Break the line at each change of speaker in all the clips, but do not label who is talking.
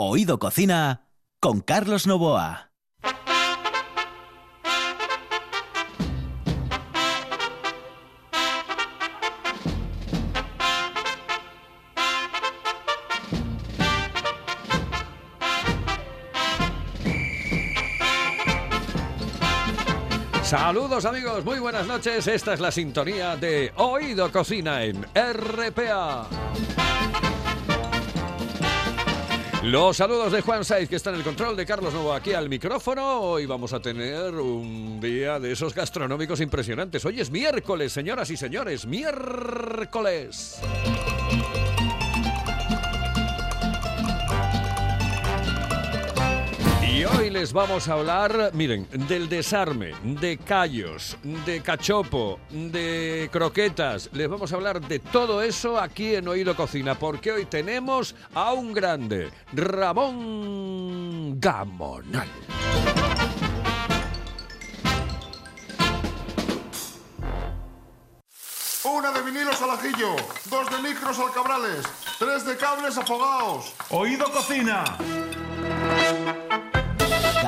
Oído Cocina con Carlos Novoa.
Saludos amigos, muy buenas noches. Esta es la sintonía de Oído Cocina en RPA. Los saludos de Juan Saiz, que está en el control de Carlos Novo aquí al micrófono. Hoy vamos a tener un día de esos gastronómicos impresionantes. Hoy es miércoles, señoras y señores, miércoles. Y hoy les vamos a hablar, miren, del desarme, de callos, de cachopo, de croquetas. Les vamos a hablar de todo eso aquí en Oído Cocina, porque hoy tenemos a un grande, Ramón Gamonal.
Una de vinilos al ajillo, dos de micros al cabrales, tres de cables afogados.
Oído Cocina.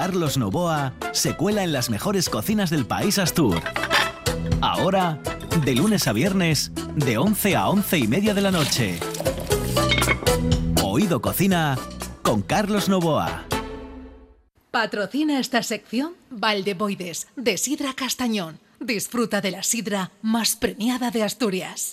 Carlos Novoa se cuela en las mejores cocinas del país Astur. Ahora, de lunes a viernes, de 11 a 11 y media de la noche. Oído Cocina con Carlos Novoa.
Patrocina esta sección Valdeboides, de Sidra Castañón. Disfruta de la sidra más premiada de Asturias.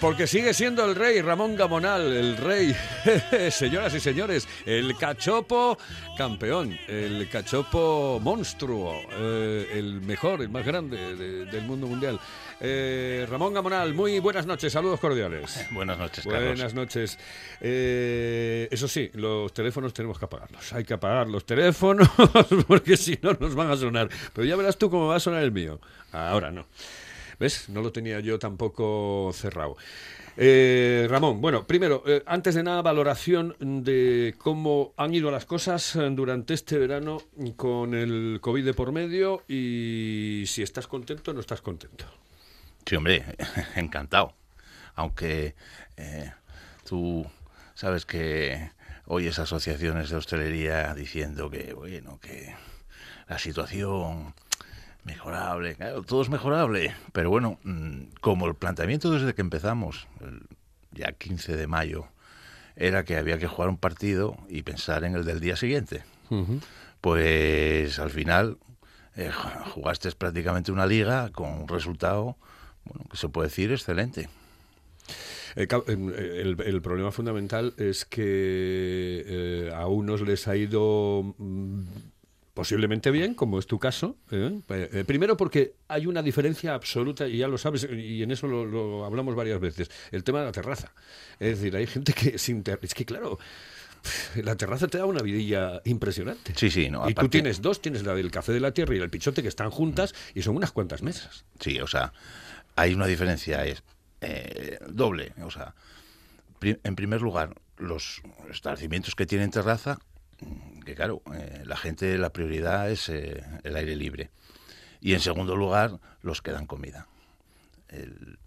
Porque sigue siendo el rey Ramón Gamonal, el rey, señoras y señores, el cachopo campeón, el cachopo monstruo, eh, el mejor, el más grande de- del mundo mundial. Eh, Ramón Gamonal, muy buenas noches, saludos cordiales.
Buenas noches, Carlos.
Buenas noches. Eh, eso sí, los teléfonos tenemos que apagarlos. Hay que apagar los teléfonos porque si no nos van a sonar. Pero ya verás tú cómo va a sonar el mío. Ahora no. ¿Ves? No lo tenía yo tampoco cerrado. Eh, Ramón, bueno, primero, eh, antes de nada, valoración de cómo han ido las cosas eh, durante este verano con el COVID de por medio y si estás contento o no estás contento.
Sí, hombre, encantado. Aunque eh, tú sabes que oyes asociaciones de hostelería diciendo que, bueno, que la situación mejorable, claro, todo es mejorable. Pero bueno, mm, como el planteamiento desde que empezamos, el ya 15 de mayo, era que había que jugar un partido y pensar en el del día siguiente. Pues al final eh, jugaste prácticamente una liga con un resultado, bueno, que se puede decir excelente.
El, em, el- el problema fundamental es que eh, a unos les ha ido mm, posiblemente bien, como es tu caso. ¿eh? Eh, primero porque hay una diferencia absoluta, y ya lo sabes, y en eso lo, lo hablamos varias veces, el tema de la terraza. Es decir, hay gente que sin Es que claro... La terraza te da una vidilla impresionante.
Sí, sí, no,
y tú tienes dos, tienes la del café de la tierra y el pichote que están juntas y son unas cuantas mesas.
Sí, o sea, hay una diferencia es eh, doble. O sea, pri- en primer lugar, los establecimientos que tienen terraza, mm, que claro, eh, la gente, la prioridad es eh, el aire libre. Y en segundo lugar, los que dan comida. El,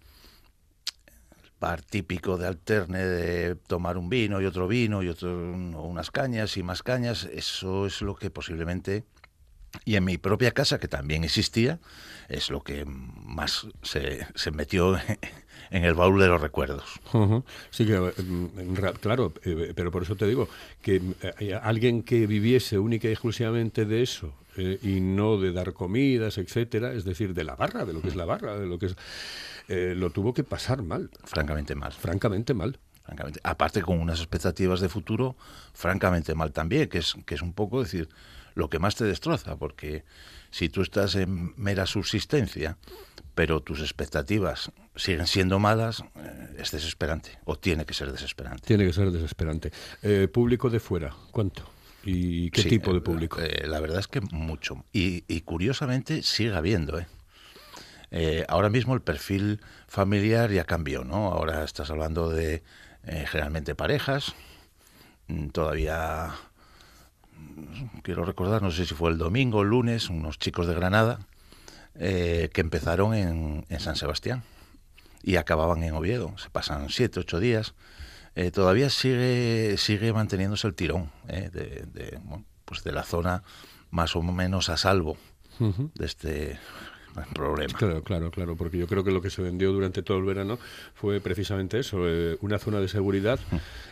bar típico de alterne de tomar un vino y otro vino y otro, unas cañas y más cañas, eso es lo que posiblemente Y en mi propia casa, que también existía, es lo que más se, se metió en el baúl de los recuerdos.
Sí, que, ra- claro, eh, pero por eso te digo que eh, alguien que viviese única y exclusivamente de eso eh, y no de dar comidas, etcétera, es decir, de la barra, de lo que es la barra, de lo que es, eh, lo tuvo que pasar mal,
Francamente mal.
francamente mal.
francamente. Aparte con unas expectativas de futuro francamente mal también, que es, que es un poco decir lo que más te destroza, porque si tú estás en mera subsistencia, pero tus expectativas siguen siendo malas, eh, es desesperante, o tiene que ser desesperante.
Tiene que ser desesperante. Eh, público de fuera, ¿cuánto? ¿Y qué
Sí,
tipo de
eh,
público?
eh, la verdad es que mucho. Y, y curiosamente sigue habiendo, ¿eh? Eh, ahora mismo el perfil familiar ya cambió, ¿no? Ahora estás hablando de eh, generalmente parejas. Mm, Todavía mm, quiero recordar, no sé si fue el domingo o el lunes, unos chicos de Granada eh, que empezaron en, en San Sebastián y acababan en Oviedo. Se pasan siete, ocho días. Eh, todavía sigue sigue manteniéndose el tirón eh, de, de, bueno, pues de la zona más o menos a salvo
Ujú.
de este problema.
Claro, claro, claro, porque yo creo que lo que se vendió durante todo el verano fue precisamente eso, eh, una zona de seguridad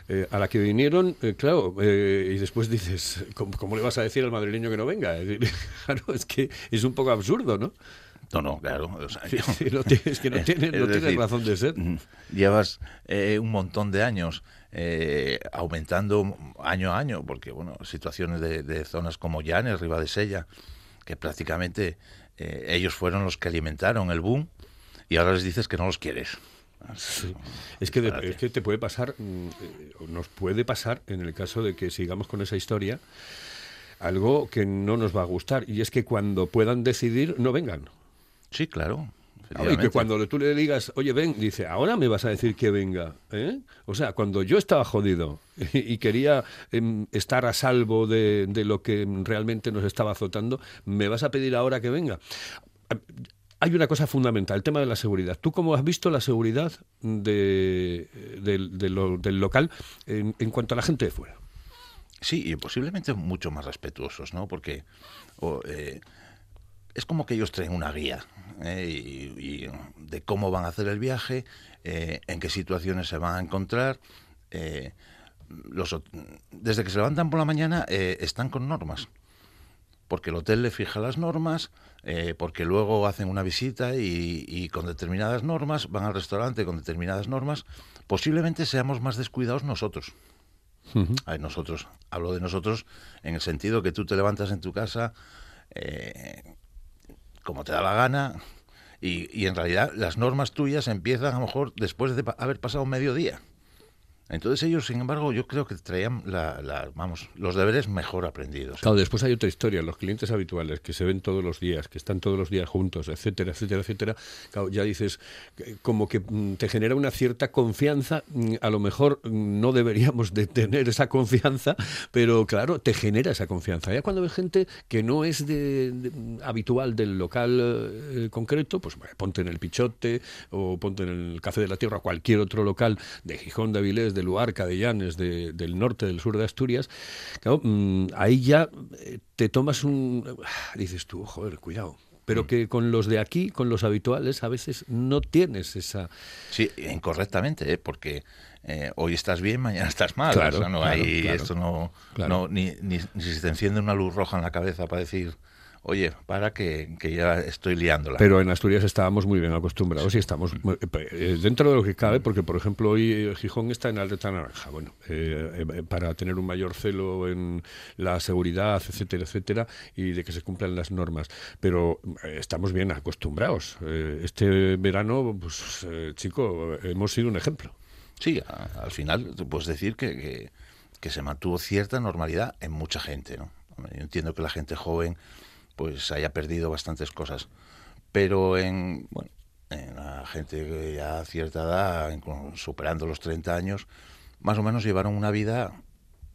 eh, a la que vinieron, eh, claro, eh, y después dices, ¿cómo, cómo le vas a decir al madrileño que no venga? Claro, es que es un poco absurdo, ¿no?
No, no, claro. o sea,
Sí,
yo-
sí, no tiene- es que no tiene, razón de ser.
Llevas eh, un montón de años eh, aumentando año a año, porque bueno, situaciones de, de zonas como Llanes, Ribadesella, que prácticamente eh, ellos fueron los que alimentaron el boom y ahora les dices que no los quieres.
Sí. Es, que de- es que te puede pasar, mm, eh, nos puede pasar en el caso de que sigamos con esa historia, algo que no nos va a gustar, y es que cuando puedan decidir, no vengan.
Sí, claro.
Ah, Y que cuando tú le digas, oye, ven, dice, ahora me vas a decir que venga. ¿eh? O sea, cuando yo estaba jodido y, quería em, estar a salvo de, de lo que realmente nos estaba azotando, ¿me vas a pedir ahora que venga? Hay una cosa fundamental, el tema de la seguridad. ¿Tú cómo has visto la seguridad de, del- de lo- del local en, en cuanto a la gente de fuera?
Sí, y posiblemente mucho más respetuosos, ¿no? Porque eh, es como que ellos traen una guía ¿eh? y, y de cómo van a hacer el viaje, eh, en qué situaciones se van a encontrar. eh, los, desde que se levantan por la mañana están con normas, porque el hotel le fija las normas, porque luego hacen una visita y, y con determinadas normas van al restaurante con determinadas normas. Posiblemente seamos más descuidados nosotros. Ay, nosotros, hablo de nosotros en el sentido que tú te levantas en tu casa eh, como te da la gana y, y en realidad las normas tuyas empiezan a lo mejor después de haber pasado medio día. Entonces ellos, sin embargo, yo creo que traían la, la- vamos, los deberes mejor aprendidos.
Claro, después hay otra historia, los clientes habituales que se ven todos los días, que están todos los días juntos, etcétera, etcétera, etcétera. Ya dices, eh, como que mm, te genera una cierta confianza, mm, a lo mejor mm, no deberíamos de tener esa confianza, pero claro, te genera esa confianza. Ya cuando ves gente que no es de, habitual del local eh, concreto, pues bueno, ponte en el Pichote o ponte en el Café de la Tierra, cualquier otro local de Gijón, de Avilés, de Luarca, de Llanes, de- del norte, del sur de Asturias, claro, mm, ahí ya eh, te tomas un... ah, Dices tú, joder, cuidado. Pero que con los de aquí, con los habituales, a veces no tienes esa...
Sí, incorrectamente, ¿eh? porque eh, hoy estás bien, mañana estás mal.
Claro,
o sea, no
claro,
hay
claro.
esto no, no ni, ni, ni si te enciende una luz roja en la cabeza para decir, oye, para que, que ya estoy liándola.
Pero en Asturias estábamos muy bien acostumbrados y estamos muy- eh, dentro de lo que cabe, porque por ejemplo hoy eh, Gijón está en alerta naranja, bueno, eh, eh, para tener un mayor celo en la seguridad, etcétera, etcétera, y de que se cumplan las normas. Pero eh, estamos bien acostumbrados. Eh, este verano, pues eh, chico, hemos sido un ejemplo.
Sí, a- al final puedes decir que, que, que se mantuvo cierta normalidad en mucha gente, ¿no? Yo entiendo que la gente joven pues haya perdido bastantes cosas, pero en, bueno, en la gente que ya a cierta edad, superando los 30 años, más o menos llevaron una vida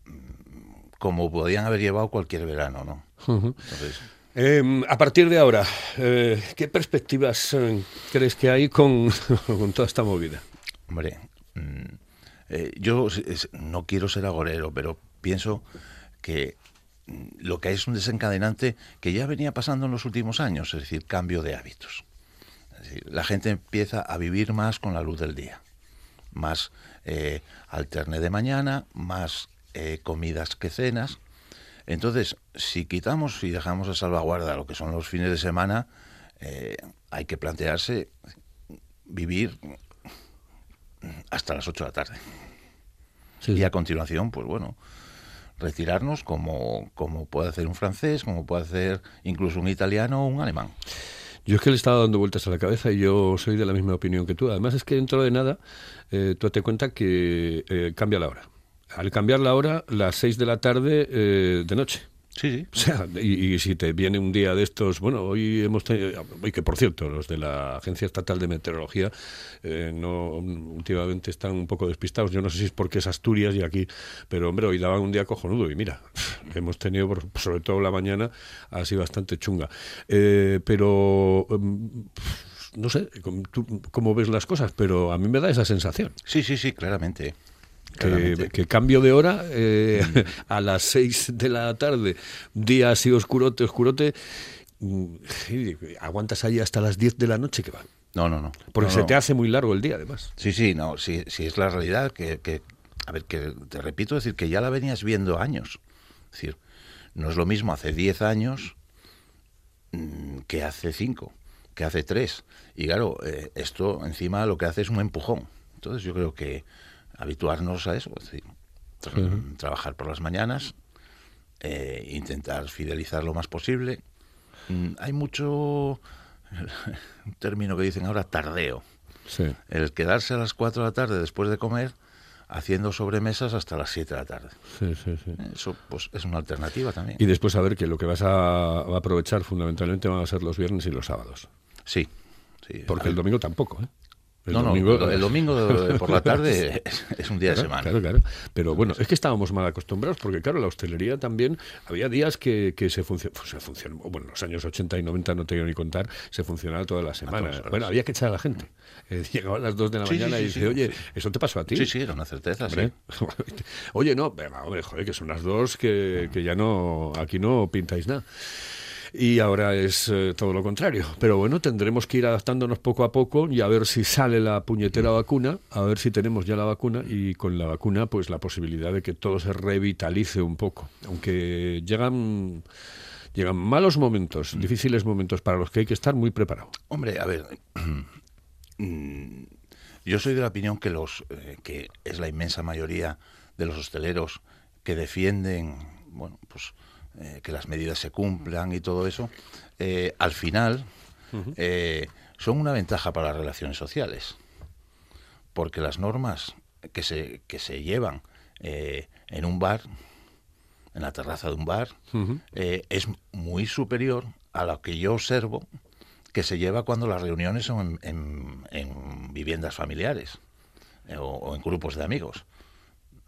mm, como podían haber llevado cualquier verano, ¿no? Entonces,
Eh, a partir de ahora, eh, ¿qué perspectivas eh, crees que hay con, con toda esta movida?
Hombre, mm, eh, yo es- no quiero ser agorero, pero pienso que lo que es un desencadenante que ya venía pasando en los últimos años, es decir, cambio de hábitos. Decir, la gente empieza a vivir más con la luz del día, más eh, alterne de mañana, más eh, comidas que cenas. Entonces, si quitamos y dejamos a salvaguarda lo que son los fines de semana, eh, hay que plantearse vivir hasta las 8 de la tarde.
Sí,
Y a continuación, pues bueno, retirarnos como, como puede hacer un francés, como puede hacer incluso un italiano o un alemán.
Yo es que le estaba dando vueltas a la cabeza y yo soy de la misma opinión que tú. Además es que dentro de nada, eh, tú te cuenta que eh, cambia la hora. Al cambiar la hora, las 6 de la tarde eh, de noche.
Sí, sí.
O sea, y, y si te viene un día de estos, bueno, hoy hemos tenido, hoy que por cierto, los de la Agencia Estatal de Meteorología eh, no últimamente están un poco despistados. Yo no sé si es porque es Asturias y aquí, pero hombre, hoy daban un día cojonudo y mira, hemos tenido, sobre todo la mañana, así bastante chunga. Eh, pero mm, no sé tú cómo ves las cosas, pero a mí me da esa sensación.
Sí, sí, sí, claramente.
Que,
claramente.
que cambio de hora eh, a las 6 de la tarde, día así oscurote, oscurote, mm, aguantas ahí hasta las 10 de la noche que va.
No, no, no.
Porque
No,
se
no.
te hace muy largo el día, además.
Sí, sí, no, sí, sí es la realidad que, que- a ver, que te repito, decir que ya la venías viendo años. Es decir, no es lo mismo hace 10 años mm, que hace 5, que hace 3. Y claro, eh, esto encima lo que hace es un empujón. Entonces yo creo que habituarnos a eso, es decir, tra- trabajar por las mañanas, eh, intentar fidelizar lo más posible. Mm, hay mucho, un término que dicen ahora, tardeo
Sí.
el quedarse a las 4 de la tarde después de comer haciendo sobremesas hasta las 7 de la tarde.
Sí, sí, sí.
Eso pues es una alternativa también.
Y después saber que lo que vas a, a aprovechar fundamentalmente van a ser los viernes y los sábados.
Sí, sí.
Porque el domingo tampoco, ¿eh? El
no, no, el domingo por la tarde es, un día de semana.
Claro, claro. Pero bueno, es que estábamos mal acostumbrados porque, claro, la hostelería también, había días que, que se, funcionó, se funcionó, bueno, en los años 80 y 90 no te quiero ni contar, se funcionaba toda la semana. Bueno, había que echar a la gente. Eh, llegaba a las 2 de la
Sí,
mañana
sí,
y dice, oye, ¿eso te pasó a ti?
Sí, sí, era una certeza, sí.
Oye, no, hombre, joder, que son las dos que, que ya no, aquí no pintáis nada. Y ahora es eh, todo lo contrario. Pero bueno, tendremos que ir adaptándonos poco a poco y a ver si sale la puñetera vacuna, a ver si tenemos ya la vacuna y con la vacuna pues la posibilidad de que todo se revitalice un poco. Aunque llegan, llegan malos momentos, difíciles momentos para los que hay que estar muy preparado.
Hombre, a ver, mm, yo soy de la opinión que los eh, que es la inmensa mayoría de los hosteleros que defienden, bueno, pues eh, que las medidas se cumplan y todo eso, eh, al final eh, son una ventaja para las relaciones sociales, porque las normas que se que se llevan en un bar, en la terraza de un bar, es muy superior a lo que yo observo que se lleva cuando las reuniones son en, en- en viviendas familiares o, o en grupos de amigos.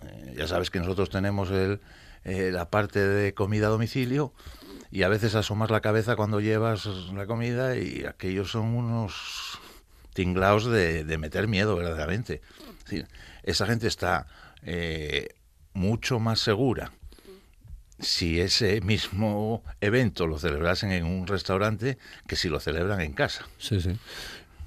Eh, ya sabes que nosotros tenemos el, eh, la parte de comida a domicilio y a veces asomas la cabeza cuando llevas la comida y aquellos son unos tinglaos de, meter miedo verdaderamente. Es decir, esa gente está eh, mucho más segura si ese mismo evento lo celebrasen en un restaurante que si lo celebran en casa.
Sí, sí.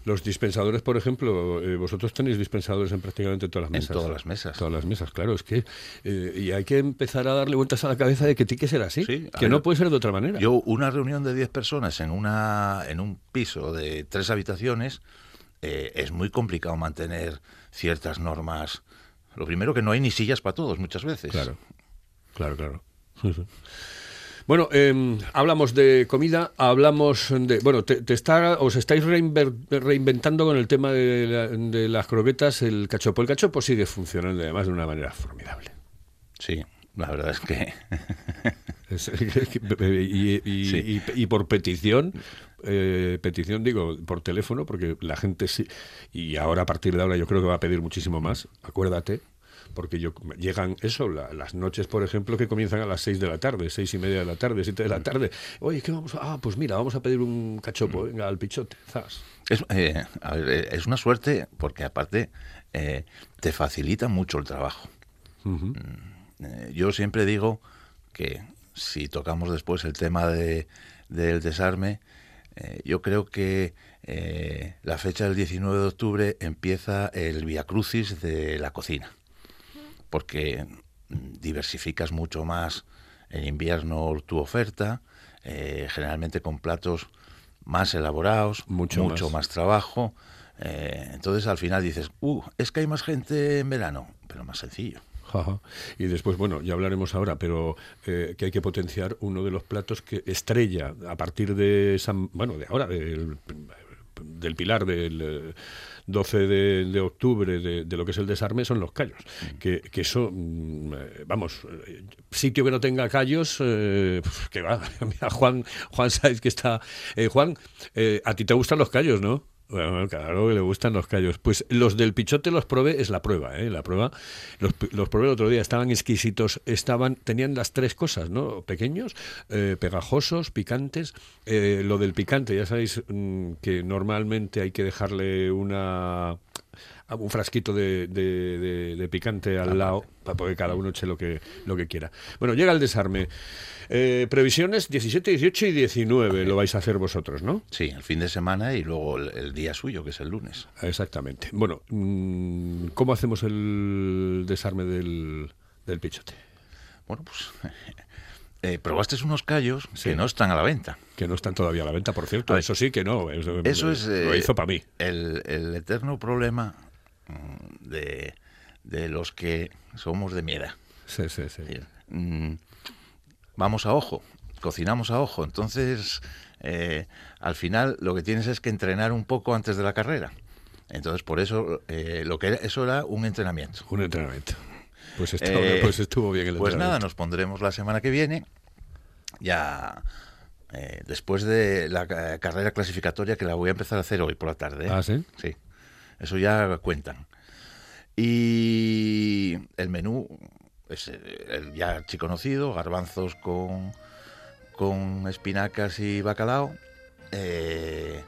Los dispensadores, por ejemplo, eh, vosotros tenéis dispensadores en prácticamente todas las
En
mesas.
todas las mesas.
Todas las mesas, claro. Es que eh, y hay que empezar a darle vueltas a la cabeza de que tiene que ser así,
Sí,
que
ver,
no puede ser de otra manera.
Yo, una reunión de 10 personas en, una, en un piso de tres habitaciones, eh, es muy complicado mantener ciertas normas. Lo primero que no hay ni sillas para todos muchas veces.
Claro, claro, claro. Bueno, eh, hablamos de comida, hablamos de... Bueno, te, te está, os estáis reinver- reinventando con el tema de, la- de las croquetas, el cachopo. El cachopo sigue funcionando además de una manera formidable.
Sí, la verdad es que...
Es- y, y-
Sí.
y- y por petición, eh, petición digo, por teléfono, porque la gente sí, y ahora a partir de ahora yo creo que va a pedir muchísimo más, acuérdate, porque yo llegan eso, la- las noches, por ejemplo, que comienzan a las seis de la tarde, seis y media de la tarde, siete de la tarde. Oye, ¿qué vamos a...? Ah, pues mira, vamos a pedir un cachopo, venga, al pichote, zas.
Es, eh, a ver, eh, es una suerte porque aparte eh, te facilita mucho el trabajo. Eh, yo siempre digo que si tocamos después el tema de, del desarme, eh, yo creo que eh, la fecha del 19 de octubre empieza el Via Crucis de la cocina, porque diversificas mucho más en invierno tu oferta, eh, generalmente con platos más elaborados,
Mucho
mucho,
más.
más. trabajo. eh, entonces al final dices, uh, es que hay más gente en verano, pero más sencillo.
Ajá. Y después, bueno, ya hablaremos ahora, pero eh, que hay que potenciar uno de los platos que estrella a partir de San, bueno, de ahora, del, del pilar del eh, 12 de, octubre de, lo que es el desarme son los callos. Que, que eso, mm, eh, vamos, eh, sitio que no tenga callos, eh, que va. Mira, Juan, Juan Saiz que está. eh, Juan, eh, a ti te gustan los callos, ¿no? Bueno, claro que le gustan los callos. Pues los del pichote los probé, es la prueba, ¿eh? La prueba. Los, los probé el otro día, estaban exquisitos, estaban, tenían las tres cosas, ¿no? Pequeños, eh, pegajosos, picantes. Eh, lo del picante, ya sabéis mm, que normalmente hay que dejarle una un frasquito de, de- de- de picante al lado para que cada uno eche lo que, lo que quiera. Bueno, llega el desarme. Eh, previsiones 17, 18 y 19 lo vais a hacer vosotros, ¿no?
Sí, el fin de semana y luego el, el día suyo, que es el lunes.
Exactamente. Bueno, mm, ¿cómo hacemos el desarme del, del pichote?
Bueno, pues eh, probaste unos callos
Sí.
que no están a la venta.
Que no están todavía a la venta, por cierto.
Ver,
Eso sí que no. Eso,
Eso es...
Lo
eh,
hizo para mí.
El, el eterno problema de, de los que somos de mi edad.
Sí, sí, sí.
Es decir, mm, vamos a ojo, cocinamos a ojo. Entonces, eh, al final lo que tienes es que entrenar un poco antes de la carrera. Entonces, por eso, eh, lo que era, eso era un entrenamiento.
Un entrenamiento. Pues estuvo,
Eh,
pues estuvo bien el
Pues nada, nos pondremos la semana que viene, ya eh, después de la ca- carrera clasificatoria que la voy a empezar a hacer hoy por la tarde. ¿eh?
Ah, ¿sí?
Sí, eso ya cuentan. Y el menú es eh, el ya archiconocido, garbanzos con, con espinacas y bacalao, eh,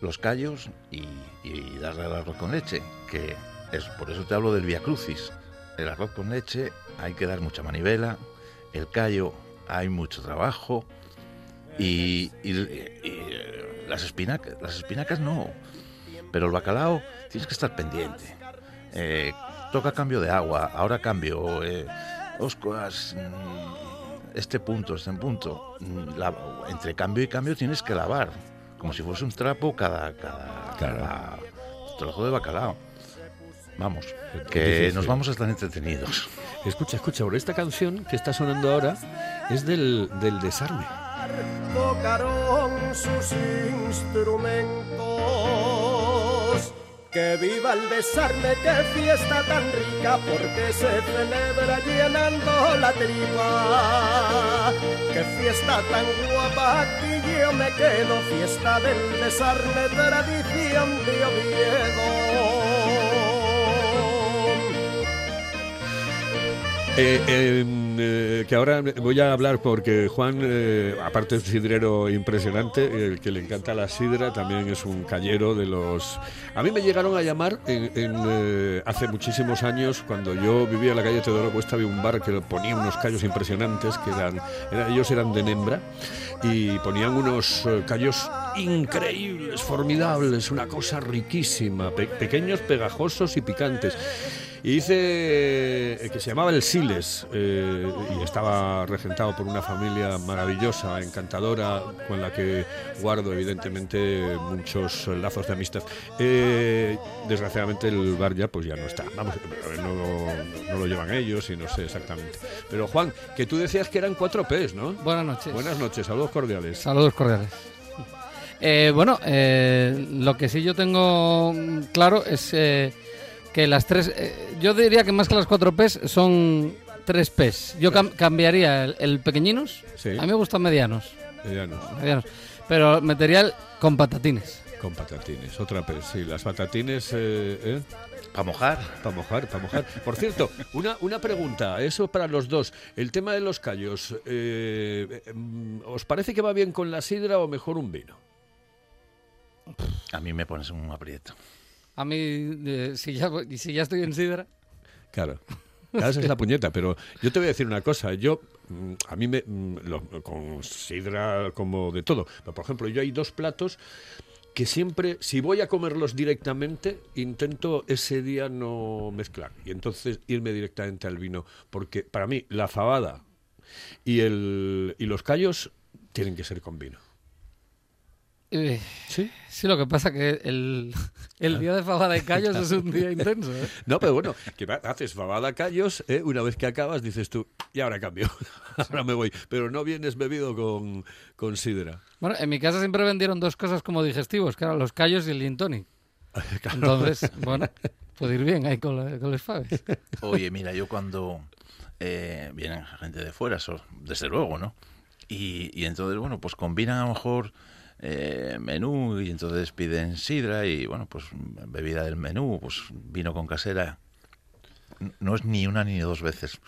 los callos y, y darle al arroz con leche, que es por eso te hablo del Via Crucis. El arroz con leche hay que dar mucha manivela, el callo hay mucho trabajo y, y- y, eh, las espinacas, las espinacas no, pero el bacalao tienes que estar pendiente. Eh, toca cambio de agua, ahora cambio. Eh, oscuas, mm, este punto, este punto. mm, la- entre cambio y cambio tienes que lavar, como si fuese un trapo cada, cada,
Claro.
cada trozo de bacalao. Vamos, que
difícil.
nos vamos a estar entretenidos.
Escucha, escucha, ahora esta canción que está sonando ahora es del, del desarme.
tocaron sus instrumentos. Que viva el desarme, qué fiesta tan rica, porque se celebra llenando la tripa. Qué fiesta tan guapa, aquí yo me quedo, fiesta del desarme, tradición de Oviedo.
Eh, eh, eh, que ahora voy a hablar porque Juan, eh, aparte es sidrero impresionante, el que le encanta la sidra, también es un callero de los... A mí me llegaron a llamar en, en, eh, hace muchísimos años, cuando yo vivía en la calle Teodoro Cuesta, había un bar que ponía unos callos impresionantes, que eran, era- ellos eran de Nembra, y ponían unos callos increíbles, formidables, una cosa riquísima, pe- pequeños, pegajosos y picantes. Y dice eh, que se llamaba El Siles eh, y estaba regentado por una familia maravillosa, encantadora, con la que guardo evidentemente muchos lazos de amistad. Eh, desgraciadamente el bar ya pues ya no está. Vamos, no, lo- no lo llevan ellos y no sé exactamente. Pero Juan, que tú decías que eran cuatro P's, ¿no?
Buenas noches.
Buenas noches, saludos cordiales.
Saludos cordiales. Eh, bueno, eh, lo que sí yo tengo claro es eh, que las tres, eh, yo diría que más que las cuatro P's son tres P's. Yo cam- cambiaría el, el pequeñinos,
Sí.
a mí me gustan medianos,
Medianos,
medianos, pero metería el con patatines.
con patatines, otra P. Sí, las patatines... Eh, ¿eh?
Para mojar,
Para mojar, para mojar. Por cierto, una, una pregunta, eso para los dos. El tema de los callos, eh, mm, ¿os parece que va bien con la sidra o mejor un vino?
a mí me pones un aprieto.
A mí, si, ya, si ya estoy en sidra,
Claro. Claro, esa es la puñeta, pero yo te voy a decir una cosa. Yo mm, a mí me, mm, lo- con sidra como de todo. Pero, por ejemplo, yo hay dos platos que siempre, si voy a comerlos directamente, intento ese día no mezclar y entonces irme directamente al vino, porque para mí la fabada y, el, y los callos tienen que ser con vino.
Eh,
¿Sí?
sí, lo que pasa que el, el día de fabada y callos es un día intenso. ¿eh?
No, pero bueno, que haces fabada callos, ¿eh? una vez que acabas dices tú, y ahora cambio, ahora me voy. Pero no vienes bebido con, con sidra.
Bueno, en mi casa siempre vendieron dos cosas como digestivos, que eran los callos y el gin tonic. Entonces, bueno, puede ir bien ahí con, la- con los faves.
Oye, mira, yo cuando eh, vienen gente de fuera, eso, desde luego, ¿no? Y, y entonces, bueno, pues combinan a lo mejor eh, menú y entonces piden sidra y, bueno, pues bebida del menú, pues vino con casera. No es ni una ni dos veces.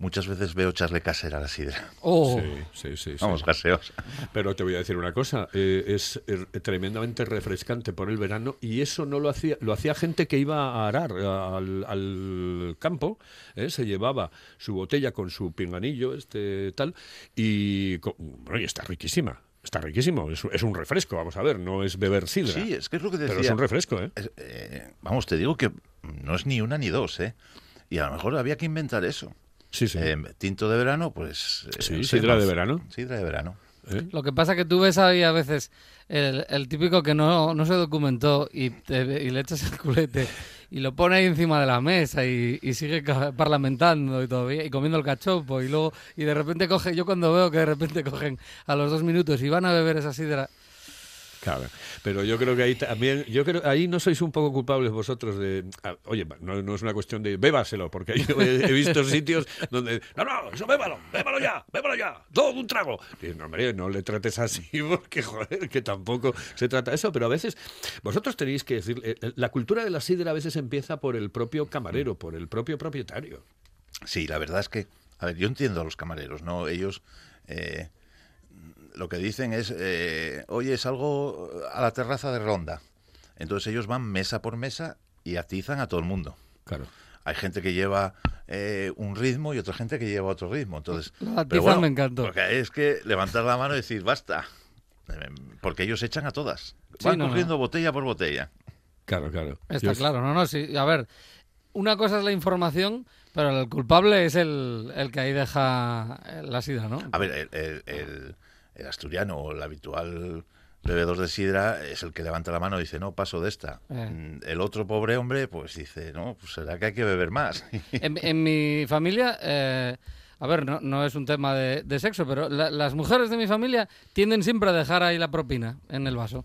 Muchas veces veo echarle casera a la sidra.
Oh,
Sí, sí, sí. sí.
Vamos, gaseosa.
Pero te voy a decir una cosa, eh, es eh, tremendamente refrescante por el verano y eso no lo hacía, lo hacía gente que iba a arar al, al campo, ¿eh? se llevaba su botella con su pinganillo, este tal, y, co- bueno, y está riquísima, está riquísimo, es, es un refresco, vamos a ver, no es beber sidra,
Sí, es que es lo que decía.
pero es un refresco, ¿eh?
Es- eh, vamos, te digo que no es ni una ni dos, ¿eh? Y a lo mejor había que inventar eso.
Sí, sí.
Eh, tinto de verano, pues... eh,
Sí,
no sé,
sidra
más-
de verano.
Sidra de verano.
¿eh?
Lo que pasa que tú ves ahí a veces el, el típico que no, no se documentó y, te- y le echas el culete y lo pone ahí encima de la mesa y, y sigue parlamentando y todavía y comiendo el cachopo y luego y de repente coge yo cuando veo que de repente cogen a los dos minutos y van a beber esa sidra
Claro, pero yo creo que ahí también, yo creo ahí no sois un poco culpables vosotros de, ah, oye, no, es una cuestión de bébaselo, porque yo he, visto sitios donde, no, no, eso bébalo, bébalo ya, bébalo ya, todo un trago. Y no, hombre, no le trates así, porque joder, que tampoco se trata eso, pero a veces vosotros tenéis que decir, eh, la cultura de la sidra a veces empieza por el propio camarero, por el propio propietario.
Sí, la verdad es que, a ver, yo entiendo a los camareros, ¿no? Ellos eh, lo que dicen es, eh, oye, salgo a la terraza de ronda. Entonces ellos van mesa por mesa y atizan a todo el mundo.
Claro.
Hay gente que lleva eh, un ritmo y otra gente que lleva otro ritmo. Entonces,
Lo
pero
atizan
bueno,
me encantó.
Porque es que levantar la mano y decir, basta. Eh, Porque ellos echan a todas.
Sí,
Van
no.
cogiendo botella por botella.
Claro, claro.
Está claro, no, no, sí. A ver, una cosa es la información, pero el culpable es el, el que ahí deja la sidra, ¿no?
A ver, el, el- el- el asturiano o el habitual bebedor de sidra es el que levanta la mano y dice, no, paso de esta.
Eh.
Mm, El otro pobre hombre, pues dice, no, pues será que hay que beber más.
En, en mi familia, eh, a ver, no, no es un tema de, de sexo, pero la- las mujeres de mi familia tienden siempre a dejar ahí la propina en el vaso.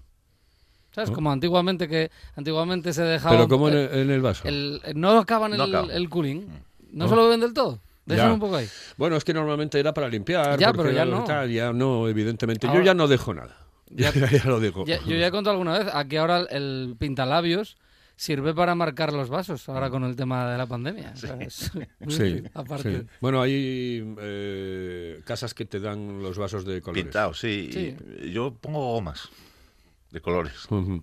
¿Sabes? Como antiguamente que antiguamente se dejaba...
Pero como en el, en el vaso.
el- no acaban
No
el,
acaban.
el cooling. No se lo beben del todo.
Ya.
un poco ahí.
Bueno, es que normalmente era para limpiar.
Ya, pero ya no.
tal, ya no, evidentemente. Yo ya no dejo nada. Ya,
Ya-
ya lo digo.
Ya- yo ya he contado alguna vez, aquí ahora el pintalabios sirve para marcar los vasos, ahora con el tema de la pandemia. ¿sabes?
Sí,
Aparte.
sí. Bueno, hay eh, casas que te dan los vasos de colores.
Pintado, sí. Yo pongo gomas de colores.
Eh,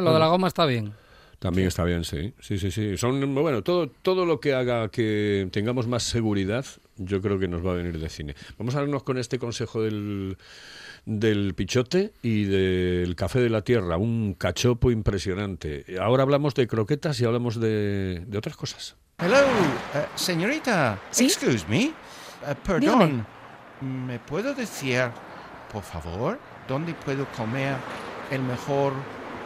Lo de la goma está bien.
También está bien, sí. Sí, sí, sí. Son, bueno, todo, todo lo que haga que tengamos más seguridad, yo creo que nos va a venir de cine. Vamos a vernos con este consejo del, del pichote y del café de la tierra, un cachopo impresionante. Ahora hablamos de croquetas y hablamos de, de otras cosas.
Hello, eh, señorita.
¿Sí?
Excuse me. Eh, perdón. ¿Me puedo decir, por favor, dónde puedo comer el mejor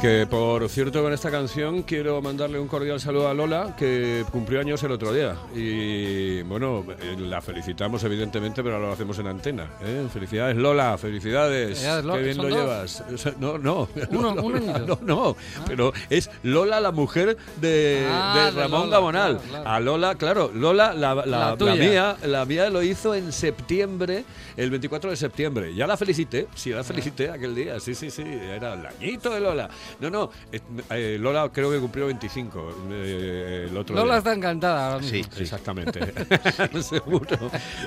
Que por cierto, con esta canción quiero mandarle un cordial saludo a Lola, que cumplió años el otro día. Y bueno, eh, la felicitamos evidentemente, pero lo hacemos en antena. ¿eh? Felicidades, Lola, felicidades.
Felicidades, Lola.
Qué bien lo llevas. No, no.
Uno-
no,
un
no, no, no, pero es Lola, la mujer de,
Ah,
de
de
Ramón
Lola,
Gabonal.
claro, claro.
A Lola, claro, Lola, la, la-
La
mía, la mía lo hizo en septiembre, el 24 de septiembre. Ya la felicité, sí, la felicité aquel día, sí, sí, sí, era el añito de Lola. No, no, eh, eh, Lola creo que cumplió 25 eh, el otro
Lola
día.
está encantada ahora mismo.
Sí,
Exactamente, seguro.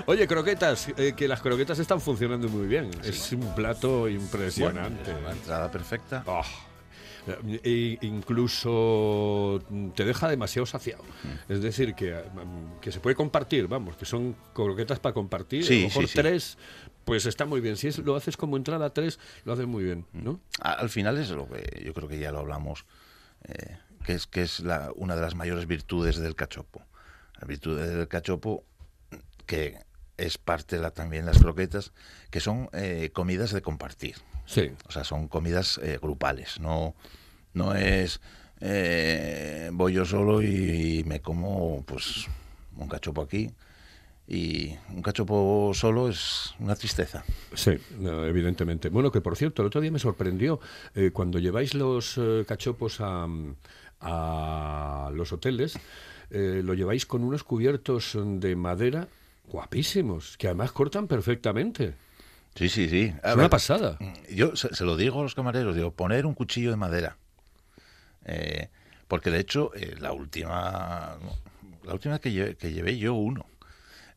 Oye, croquetas, eh, que las croquetas están funcionando muy bien. Es un plato impresionante.
Una entrada perfecta.
Oh, e incluso te deja demasiado saciado. Es decir, que, mm, que se puede compartir, vamos, que son croquetas para compartir.
Sí,
a lo mejor
sí, sí.
tres, pues está muy bien. Si es, lo haces como entrada tres, lo haces muy bien, ¿no?
A- Al final es lo que yo creo que ya lo hablamos, eh, que es que es la, una de las mayores virtudes del cachopo. La virtud del cachopo, que es parte de la, también las croquetas, que son eh, comidas de compartir.
Sí.
O sea, son comidas eh, grupales. No, no es eh, voy yo solo y, me como pues un cachopo aquí. Y un cachopo solo es una tristeza.
Sí, no, evidentemente. Bueno, que por cierto, el otro día me sorprendió eh, cuando lleváis los eh, cachopos a, a los hoteles, lo lleváis con unos cubiertos de madera guapísimos, que además cortan perfectamente.
Sí, sí, sí. A
Es
ver,
una pasada.
Yo se, se lo digo a los camareros, digo, poner un cuchillo de madera. Eh, porque de hecho, eh, la última la última que, lle- que llevé yo uno,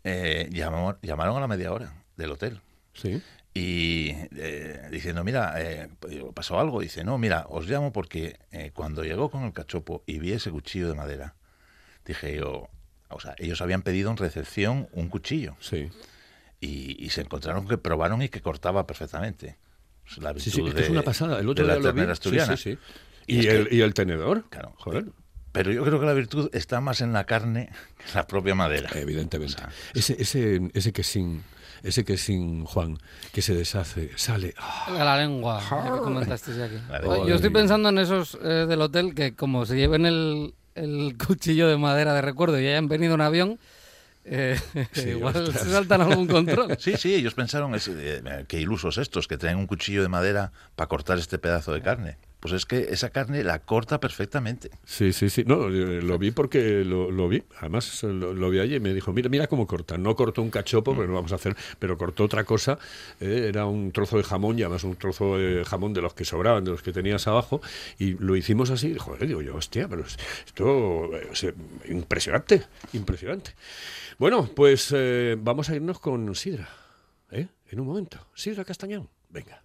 eh, llamó- llamaron a la media hora del hotel.
Sí.
Y eh, diciendo, mira, eh, digo, pasó algo. Dice, no, mira, os llamo porque eh, cuando llegó con el cachopo y vi ese cuchillo de madera, dije yo, o sea, ellos habían pedido en recepción un cuchillo.
Sí.
Y, y se encontraron que probaron y que cortaba perfectamente. Es la
Sí, sí,
virtud
es que es
de-
una pasada. El otro
de la
día lo vi.
ternera
Sí,
asturiana.
sí, sí.
Y
Y, el,
que-
y el tenedor.
Claro.
Joder.
Pero yo creo que la virtud está más en la carne que en la propia madera.
Evidentemente.
O sea,
Ese, ese, ese que sin, ese que sin Juan, que se deshace, sale. ah,
La, la lengua, ya que comentaste ya aquí.
La.
Yo estoy pensando en esos eh, del hotel que como se lleven el, el cuchillo de madera de recuerdo y hayan venido en avión, eh,
Sí,
igual
ostras.
se saltan algún control.
Sí, sí, ellos pensaron, eh, qué ilusos estos, que traen un cuchillo de madera para cortar este pedazo de carne. Pues es que esa carne la corta perfectamente.
Sí, sí, sí. No, eh, lo vi porque lo, lo vi. Además, eh, lo, lo vi allí y me dijo, mira, mira cómo corta. No cortó un cachopo, pero no vamos a hacer, pero cortó otra cosa. eh, era un trozo de jamón, y además un trozo de jamón de los que sobraban, de los que tenías abajo. Y lo hicimos así. Joder, digo yo, hostia, pero es- esto es impresionante, impresionante. Bueno, pues eh, vamos a irnos con Sidra. ¿eh? En un momento. Sidra Castañón. Venga.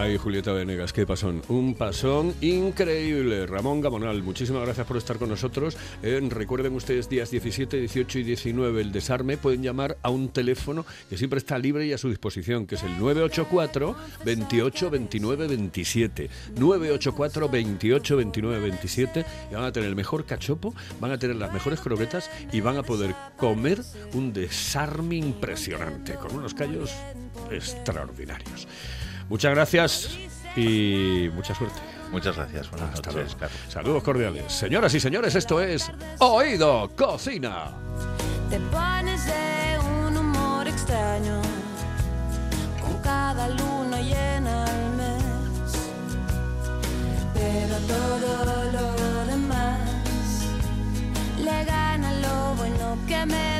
Ay, Julieta Venegas, qué pasón. Un pasón increíble. Ramón Gamonal, muchísimas gracias por estar con nosotros. Eh, recuerden ustedes días 17, 18 y 19 el desarme. Pueden llamar a un teléfono que siempre está libre y a su disposición, que es el 984 28 29 27. 984 28 29 27. Y van a tener el mejor cachopo, van a tener las mejores croquetas y van a poder comer un desarme impresionante, con unos callos extraordinarios. Muchas gracias y mucha suerte.
Muchas gracias. Buenas
Hasta
noches.
Saludos cordiales. Señoras y señores, esto es Oído Cocina.
Te pones de un humor extraño con cada luna llena al mes. Pero todo lo demás le gana lo bueno que me